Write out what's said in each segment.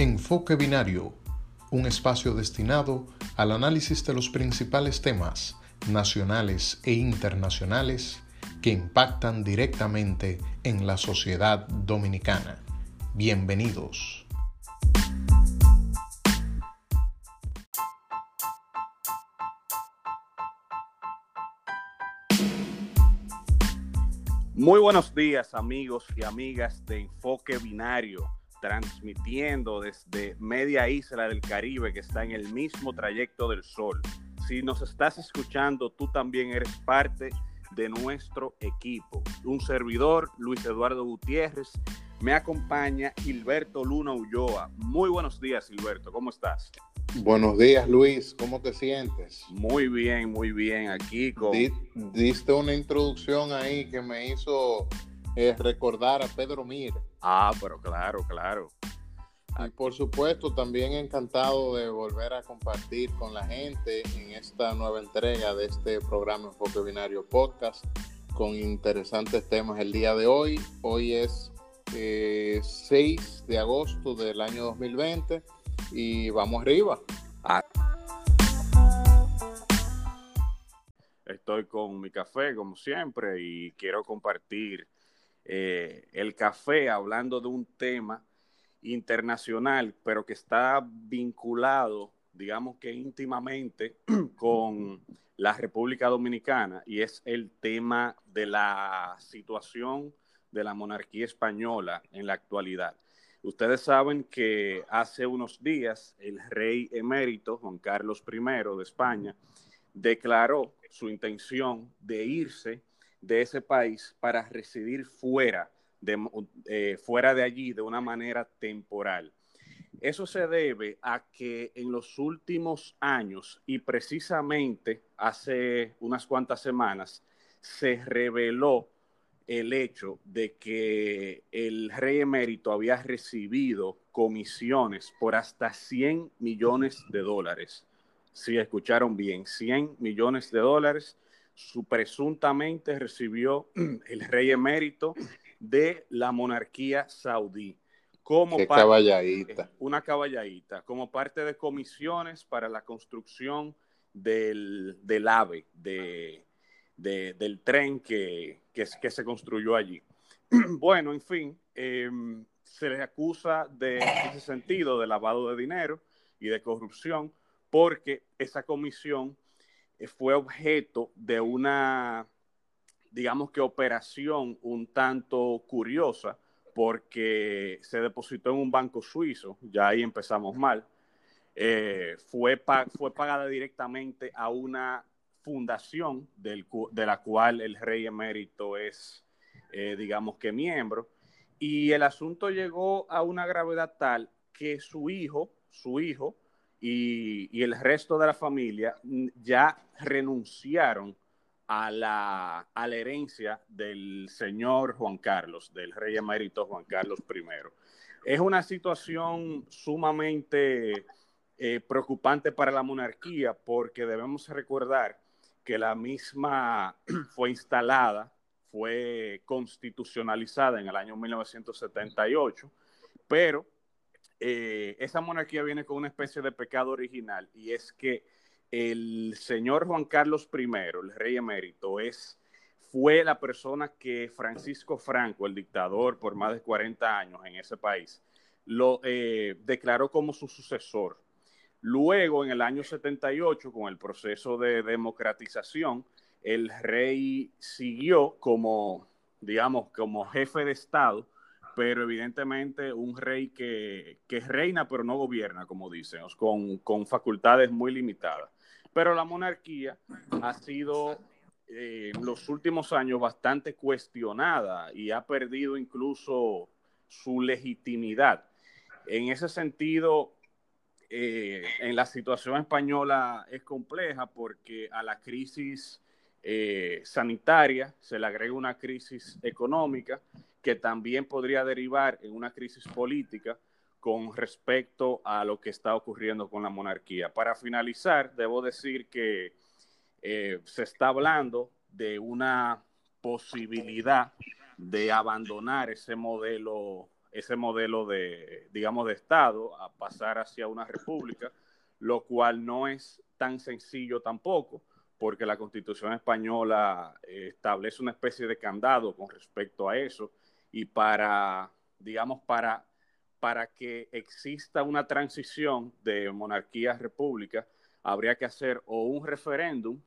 Enfoque Binario, un espacio destinado al análisis de los principales temas nacionales e internacionales que impactan directamente en la sociedad dominicana. Bienvenidos. Muy buenos días amigos y amigas de Enfoque Binario, transmitiendo desde media isla del Caribe que está en el mismo trayecto del Sol. Si nos estás escuchando, tú también eres parte de nuestro equipo. Un servidor, Luis Eduardo Gutiérrez, me acompaña Gilberto Luna Ulloa. Muy buenos días, Gilberto, ¿cómo estás? Buenos días, Luis. ¿Cómo te sientes? Muy bien, muy bien. Aquí con... Diste una introducción ahí que me hizo eh, recordar a Pedro Mir. Ah, pero claro, claro. Y por supuesto, también encantado de volver a compartir con la gente en esta nueva entrega de este programa Enfoque Binario Podcast con interesantes temas el día de hoy. Hoy es 6 eh, de agosto del año 2020 y vamos arriba. Ah. Estoy con mi café, como siempre, y quiero compartir eh, el café hablando de un tema internacional, pero que está vinculado, digamos que íntimamente, con la República Dominicana, y es el tema de la situación de la monarquía española en la actualidad. Ustedes saben que hace unos días el rey emérito Juan Carlos I de España declaró su intención de irse de ese país para residir fuera de, eh, fuera de allí de una manera temporal. Eso se debe a que en los últimos años y precisamente hace unas cuantas semanas se reveló el hecho de que el rey emérito había recibido comisiones por hasta 100 millones de dólares. Si escucharon bien, 100 millones de dólares. Su presuntamente recibió el rey emérito de la monarquía saudí. Como caballadita. Una caballadita, como parte de comisiones para la construcción del, del AVE, de, del tren que, que, se construyó allí. bueno, en fin, em, se le acusa de ese sentido de lavado de dinero y de corrupción porque esa comisión fue objeto de una, digamos que operación un tanto curiosa porque se depositó en un banco suizo, ya ahí empezamos mal, eh, fue, fue pagada directamente a una fundación de la cual el rey emérito es, eh, digamos que miembro, y el asunto llegó a una gravedad tal que su hijo, su hijo y, y el resto de la familia ya renunciaron a la, a herencia del señor Juan Carlos, del rey emérito Juan Carlos I. Es una situación sumamente eh, preocupante para la monarquía porque debemos recordar que la misma fue instalada, fue constitucionalizada en el año 1978, pero eh, esa monarquía viene con una especie de pecado original y es que el señor Juan Carlos I, el rey emérito, es, fue la persona que Francisco Franco, el dictador por más de 40 años en ese país, lo eh, declaró como su sucesor. Luego, en el año 78, con el proceso de democratización, el rey siguió como, digamos, como jefe de Estado, pero evidentemente un rey que, que reina pero no gobierna, como dicen, con, con facultades muy limitadas. Pero la monarquía ha sido eh, en los últimos años bastante cuestionada y ha perdido incluso su legitimidad. En ese sentido, eh, en la situación española es compleja porque a la crisis eh, sanitaria se le agrega una crisis económica que también podría derivar en una crisis política con respecto a lo que está ocurriendo con la monarquía. Para finalizar, debo decir que eh, se está hablando de una posibilidad de abandonar ese modelo ese modelo de, digamos, de Estado a pasar hacia una república, lo cual no es tan sencillo tampoco, porque la Constitución española eh, establece una especie de candado con respecto a eso y para, digamos, para, para que exista una transición de monarquía a república, habría que hacer o un referéndum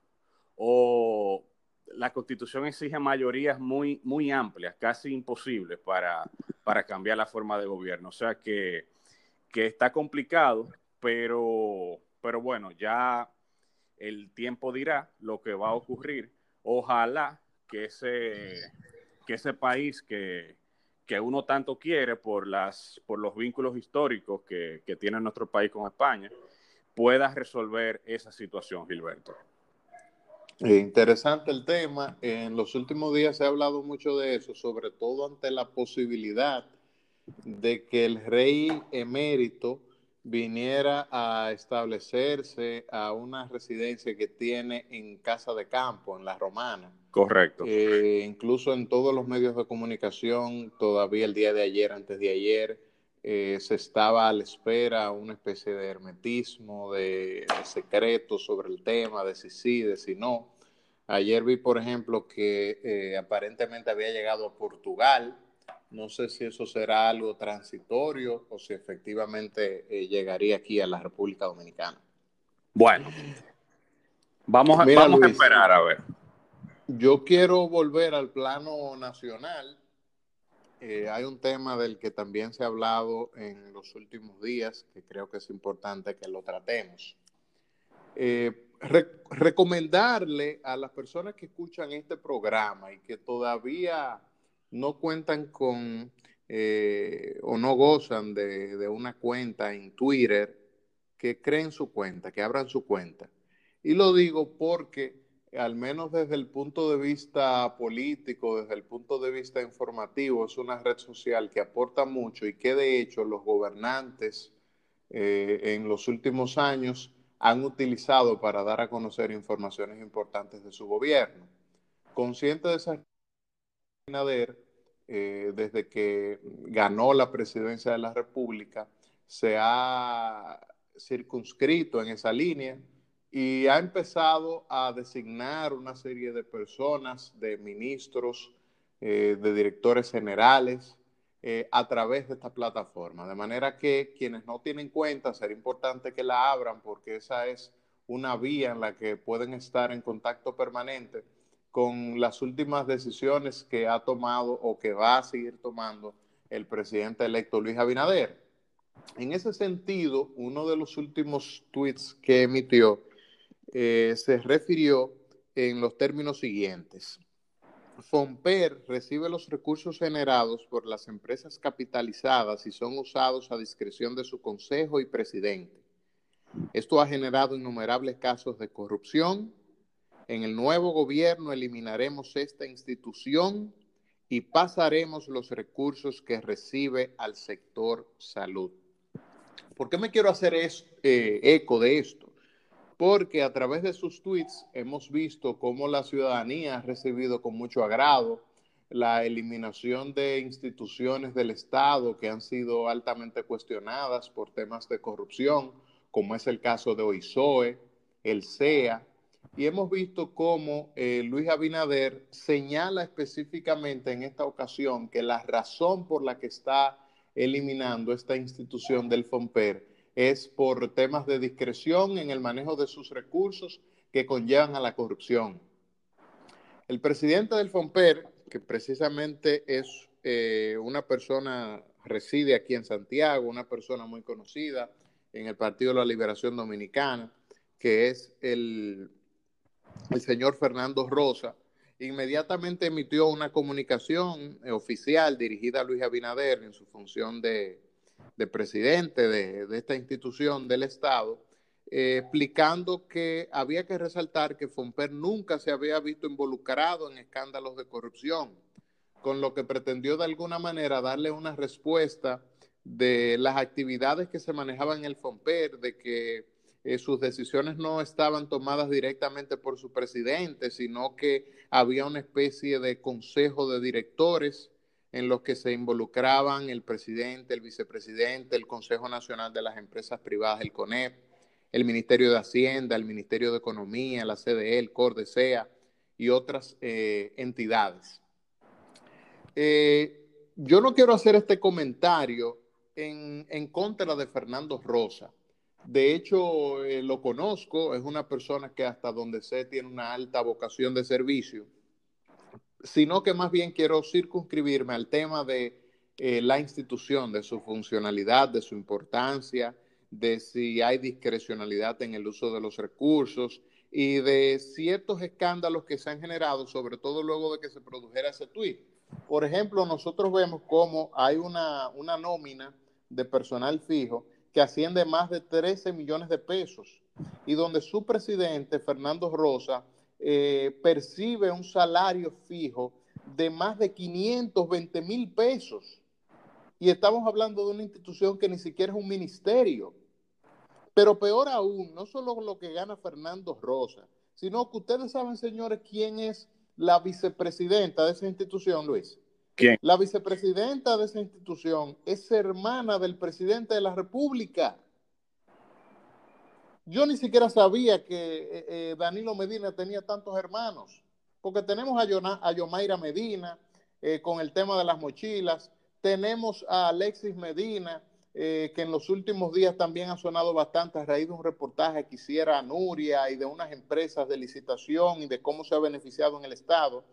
o la constitución exige mayorías muy, muy amplias, casi imposibles para, para cambiar la forma de gobierno. O sea que, que está complicado, pero, pero bueno, ya el tiempo dirá lo que va a ocurrir. Ojalá que ese, que ese país que, que uno tanto quiere por, las, por los vínculos históricos que, que tiene nuestro país con España, pueda resolver esa situación, Gilberto. Eh, interesante el tema. En los últimos días se ha hablado mucho de eso, sobre todo ante la posibilidad de que el rey emérito viniera a establecerse a una residencia que tiene en Casa de Campo, en La Romana. Correcto. Eh, incluso en todos los medios de comunicación, todavía el día de ayer, antes de ayer, eh, se estaba a la espera una especie de hermetismo, de, de secreto sobre el tema, de si sí, de si no. Ayer vi, por ejemplo, que eh, aparentemente había llegado a Portugal. No sé si eso será algo transitorio o si efectivamente eh, llegaría aquí a la República Dominicana. Bueno, vamos, a, vamos a esperar a ver. Yo quiero volver al plano nacional. Eh, hay un tema del que también se ha hablado en los últimos días que creo que es importante que lo tratemos. Eh, recomendarle a las personas que escuchan este programa y que todavía no cuentan con eh, o no gozan de, de, una cuenta en Twitter, que creen su cuenta, que abran su cuenta. Y lo digo porque, al menos desde el punto de vista político, desde el punto de vista informativo, es una red social que aporta mucho y que de hecho los gobernantes eh, en los últimos años han utilizado para dar a conocer informaciones importantes de su gobierno. Consciente de esa eh, desde que ganó la presidencia de la República, se ha circunscrito en esa línea y ha empezado a designar una serie de personas, de ministros, eh, de directores generales, eh, a través de esta plataforma. De manera que quienes no tienen cuenta, será importante que la abran porque esa es una vía en la que pueden estar en contacto permanente con las últimas decisiones que ha tomado o que va a seguir tomando el presidente electo Luis Abinader. En ese sentido, uno de los últimos tweets que emitió eh, se refirió en los términos siguientes. FOMPER recibe los recursos generados por las empresas capitalizadas y son usados a discreción de su consejo y presidente. Esto ha generado innumerables casos de corrupción. En el nuevo gobierno eliminaremos esta institución y pasaremos los recursos que recibe al sector salud. ¿Por qué me quiero hacer eh, eco de esto? porque a través de sus tweets hemos visto cómo la ciudadanía ha recibido con mucho agrado la eliminación de instituciones del Estado que han sido altamente cuestionadas por temas de corrupción, como es el caso de OISOE, el CEA, y hemos visto cómo eh, Luis Abinader señala específicamente en esta ocasión que la razón por la que está eliminando esta institución del FOMPER es por temas de discreción en el manejo de sus recursos que conllevan a la corrupción. El presidente del FOMPER, que precisamente es eh, una persona, reside aquí en Santiago, una persona muy conocida en el Partido de la Liberación Dominicana, que es el, el señor Fernando Rosa, inmediatamente emitió una comunicación oficial dirigida a Luis Abinader en su función de, de presidente de, esta institución del Estado, eh, explicando que había que resaltar que Fomper nunca se había visto involucrado en escándalos de corrupción, con lo que pretendió de alguna manera darle una respuesta de las actividades que se manejaban en el Fomper, de que eh, sus decisiones no estaban tomadas directamente por su presidente, sino que había una especie de consejo de directores en los que se involucraban el presidente, el vicepresidente, el Consejo Nacional de las Empresas Privadas, el CONEP, el Ministerio de Hacienda, el Ministerio de Economía, la CDE, el CORDESEA y otras eh, entidades. Eh, yo no quiero hacer este comentario en, contra de Fernando Rosa. De hecho, eh, lo conozco, es una persona que hasta donde sé tiene una alta vocación de servicio sino que más bien quiero circunscribirme al tema de eh, la institución, de su funcionalidad, de su importancia, de si hay discrecionalidad en el uso de los recursos y de ciertos escándalos que se han generado, sobre todo luego de que se produjera ese tuit. Por ejemplo, nosotros vemos cómo hay una, una nómina de personal fijo que asciende más de 13 millones de pesos y donde su presidente, Fernando Rosa, eh, percibe un salario fijo de más de 520 mil pesos. Y estamos hablando de una institución que ni siquiera es un ministerio. Pero peor aún, no solo lo que gana Fernando Rosa, sino que ustedes saben, señores, quién es la vicepresidenta de esa institución, Luis. La vicepresidenta de esa institución es hermana del presidente de la República. Yo ni siquiera sabía que eh, eh, Danilo Medina tenía tantos hermanos, porque tenemos a, a Yomaira Medina eh, con el tema de las mochilas, tenemos a Alexis Medina, que en los últimos días también ha sonado bastante a raíz de un reportaje que hiciera Nuria y de unas empresas de licitación y de cómo se ha beneficiado en el Estado.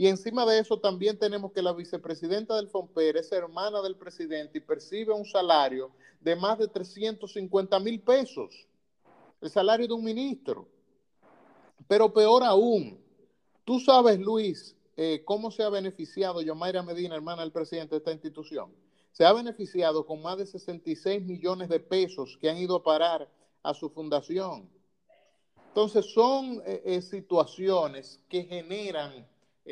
Y encima de eso también tenemos que la vicepresidenta del FOMPER es hermana del presidente y percibe un salario de más de 350 mil pesos el salario de un ministro. Pero peor aún, tú sabes, Luis, eh, cómo se ha beneficiado Yomaira Medina, hermana del presidente de esta institución. Se ha beneficiado con más de 66 millones de pesos que han ido a parar a su fundación. Entonces son eh, eh, situaciones que generan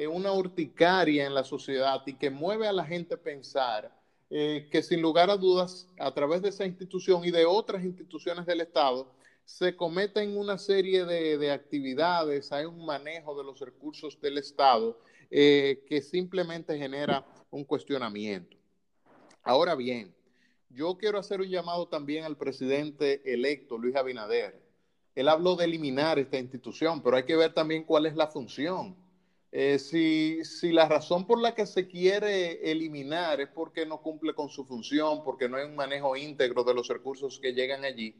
una urticaria en la sociedad y que mueve a la gente a pensar que sin lugar a dudas, a través de esa institución y de otras instituciones del Estado, se cometen una serie de, actividades, hay un manejo de los recursos del Estado eh, que simplemente genera un cuestionamiento. Ahora bien, yo quiero hacer un llamado también al presidente electo, Luis Abinader. Él habló de eliminar esta institución, pero hay que ver también cuál es la función. Eh, si, la razón por la que se quiere eliminar es porque no cumple con su función, porque no hay un manejo íntegro de los recursos que llegan allí,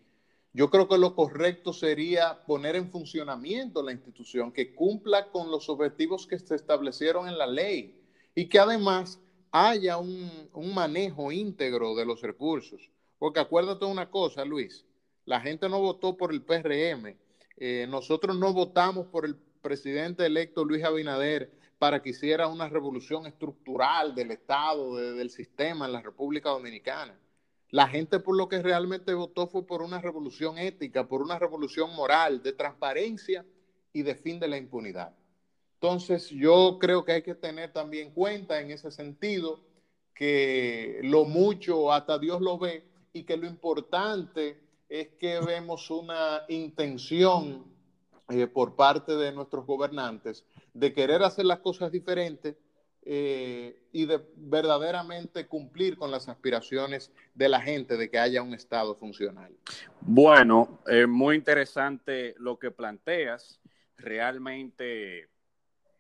yo creo que lo correcto sería poner en funcionamiento la institución que cumpla con los objetivos que se establecieron en la ley y que además haya un, manejo íntegro de los recursos. Porque acuérdate una cosa, Luis, la gente no votó por el PRM, eh, nosotros no votamos por el presidente electo Luis Abinader para que hiciera una revolución estructural del Estado, del sistema en la República Dominicana. La gente por lo que realmente votó fue por una revolución ética, por una revolución moral, de transparencia y de fin de la impunidad. Entonces, yo creo que hay que tener también cuenta en ese sentido que lo mucho hasta Dios lo ve y que lo importante es que vemos una intención eh, por parte de nuestros gobernantes de querer hacer las cosas diferentes eh, y de verdaderamente cumplir con las aspiraciones de la gente de que haya un Estado funcional. Bueno, muy interesante lo que planteas. Realmente,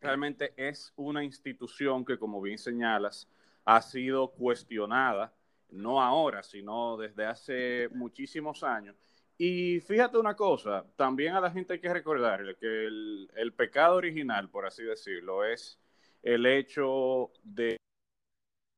realmente es una institución que, como bien señalas, ha sido cuestionada, no ahora, sino desde hace muchísimos años. Y fíjate una cosa, también a la gente hay que recordarle que el, pecado original, por así decirlo, es el hecho de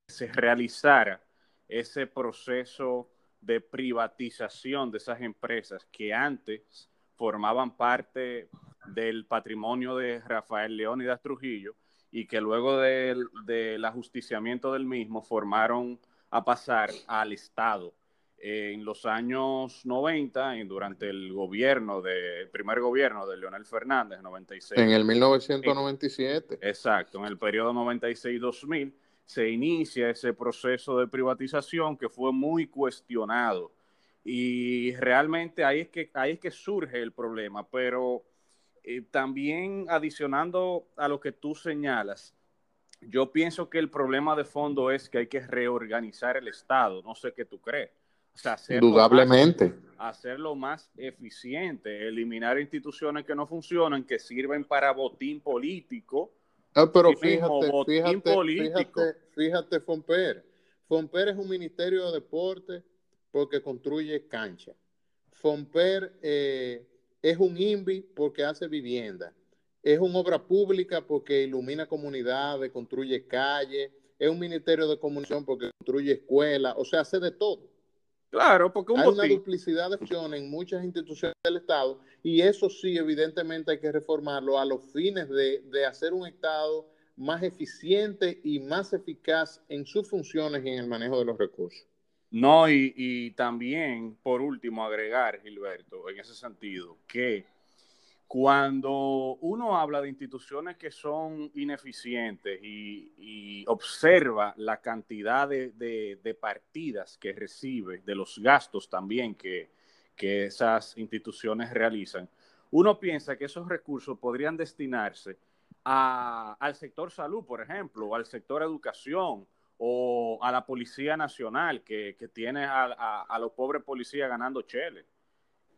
que se realizara ese proceso de privatización de esas empresas que antes formaban parte del patrimonio de Rafael Leónidas Trujillo y que luego del, del ajusticiamiento del mismo formaron a pasar al Estado en los años 90, y durante el gobierno, de, el primer gobierno de Leonel Fernández, 96. En el 1997. exacto, en el periodo 96-2000 se inicia ese proceso de privatización que fue muy cuestionado. Y realmente ahí es que, ahí es que surge el problema, pero eh, también adicionando a lo que tú señalas, yo pienso que el problema de fondo es que hay que reorganizar el Estado. No sé qué tú crees. O sea, Indudablemente. Más, hacerlo más eficiente, eliminar instituciones que no funcionan, que sirven para botín político. Ah, pero fíjate, fíjate, fíjate, fíjate, Fomper. Fomper es un ministerio de deporte porque construye cancha. Fomper eh, es un INVI porque hace vivienda. Es una obra pública porque ilumina comunidades, construye calles. Es un ministerio de comunicación porque construye escuelas. O sea, hace de todo. Claro, porque hay una duplicidad de funciones en muchas instituciones del Estado y eso sí, evidentemente hay que reformarlo a los fines de, de hacer un Estado más eficiente y más eficaz en sus funciones y en el manejo de los recursos. No, y, y, también, por último, agregar, Gilberto, en ese sentido, que cuando uno habla de instituciones que son ineficientes y, observa la cantidad de, partidas que recibe, de los gastos también que, esas instituciones realizan, uno piensa que esos recursos podrían destinarse al sector salud, por ejemplo, o al sector educación, o a la Policía Nacional, que, tiene a, a los pobres policías ganando cheles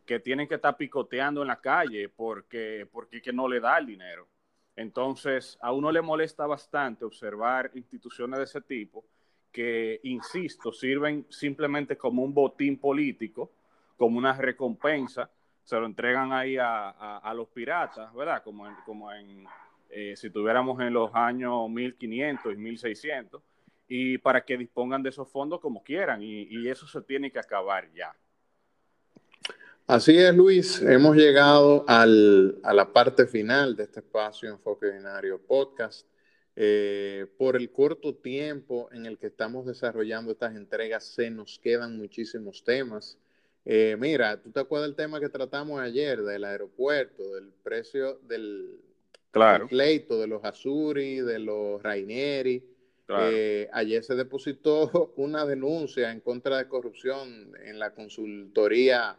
que tienen que estar picoteando en la calle porque, porque que no le da el dinero. Entonces, a uno le molesta bastante observar instituciones de ese tipo que, insisto, sirven simplemente como un botín político, como una recompensa, se lo entregan ahí a, los piratas, ¿verdad? Como en, como en eh, si tuviéramos en los años 1500 y 1600, y para que dispongan de esos fondos como quieran, y eso se tiene que acabar ya. Así es, Luis. Hemos llegado a la parte final de este espacio Enfoque Binario Podcast. Eh, por el corto tiempo en el que estamos desarrollando estas entregas, se nos quedan muchísimos temas. Eh, mira, ¿tú te acuerdas del tema que tratamos ayer del aeropuerto, del precio del, claro. pleito de los Azuri, de los Rainieri? Eh, ayer se depositó una denuncia en contra de corrupción en la consultoría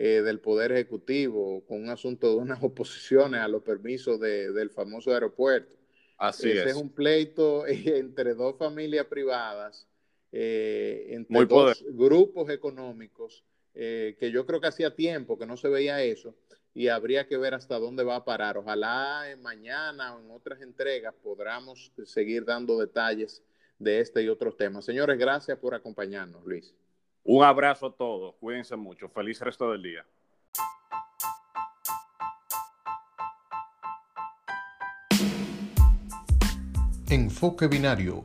eh, del Poder Ejecutivo con un asunto de unas oposiciones a los permisos del famoso aeropuerto. Así Ese es. un pleito entre dos familias privadas, eh, entre dos grupos económicos, eh, que yo creo que hacía tiempo que no se veía eso y habría que ver hasta dónde va a parar. Ojalá mañana o en otras entregas podamos seguir dando detalles de este y otros temas. Señores, gracias por acompañarnos, Luis. Un abrazo a todos, cuídense mucho, feliz resto del día. Enfoque Binario,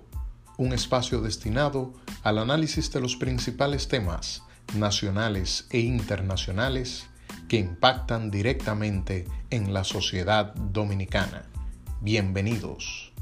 un espacio destinado al análisis de los principales temas nacionales e internacionales que impactan directamente en la sociedad dominicana. Bienvenidos.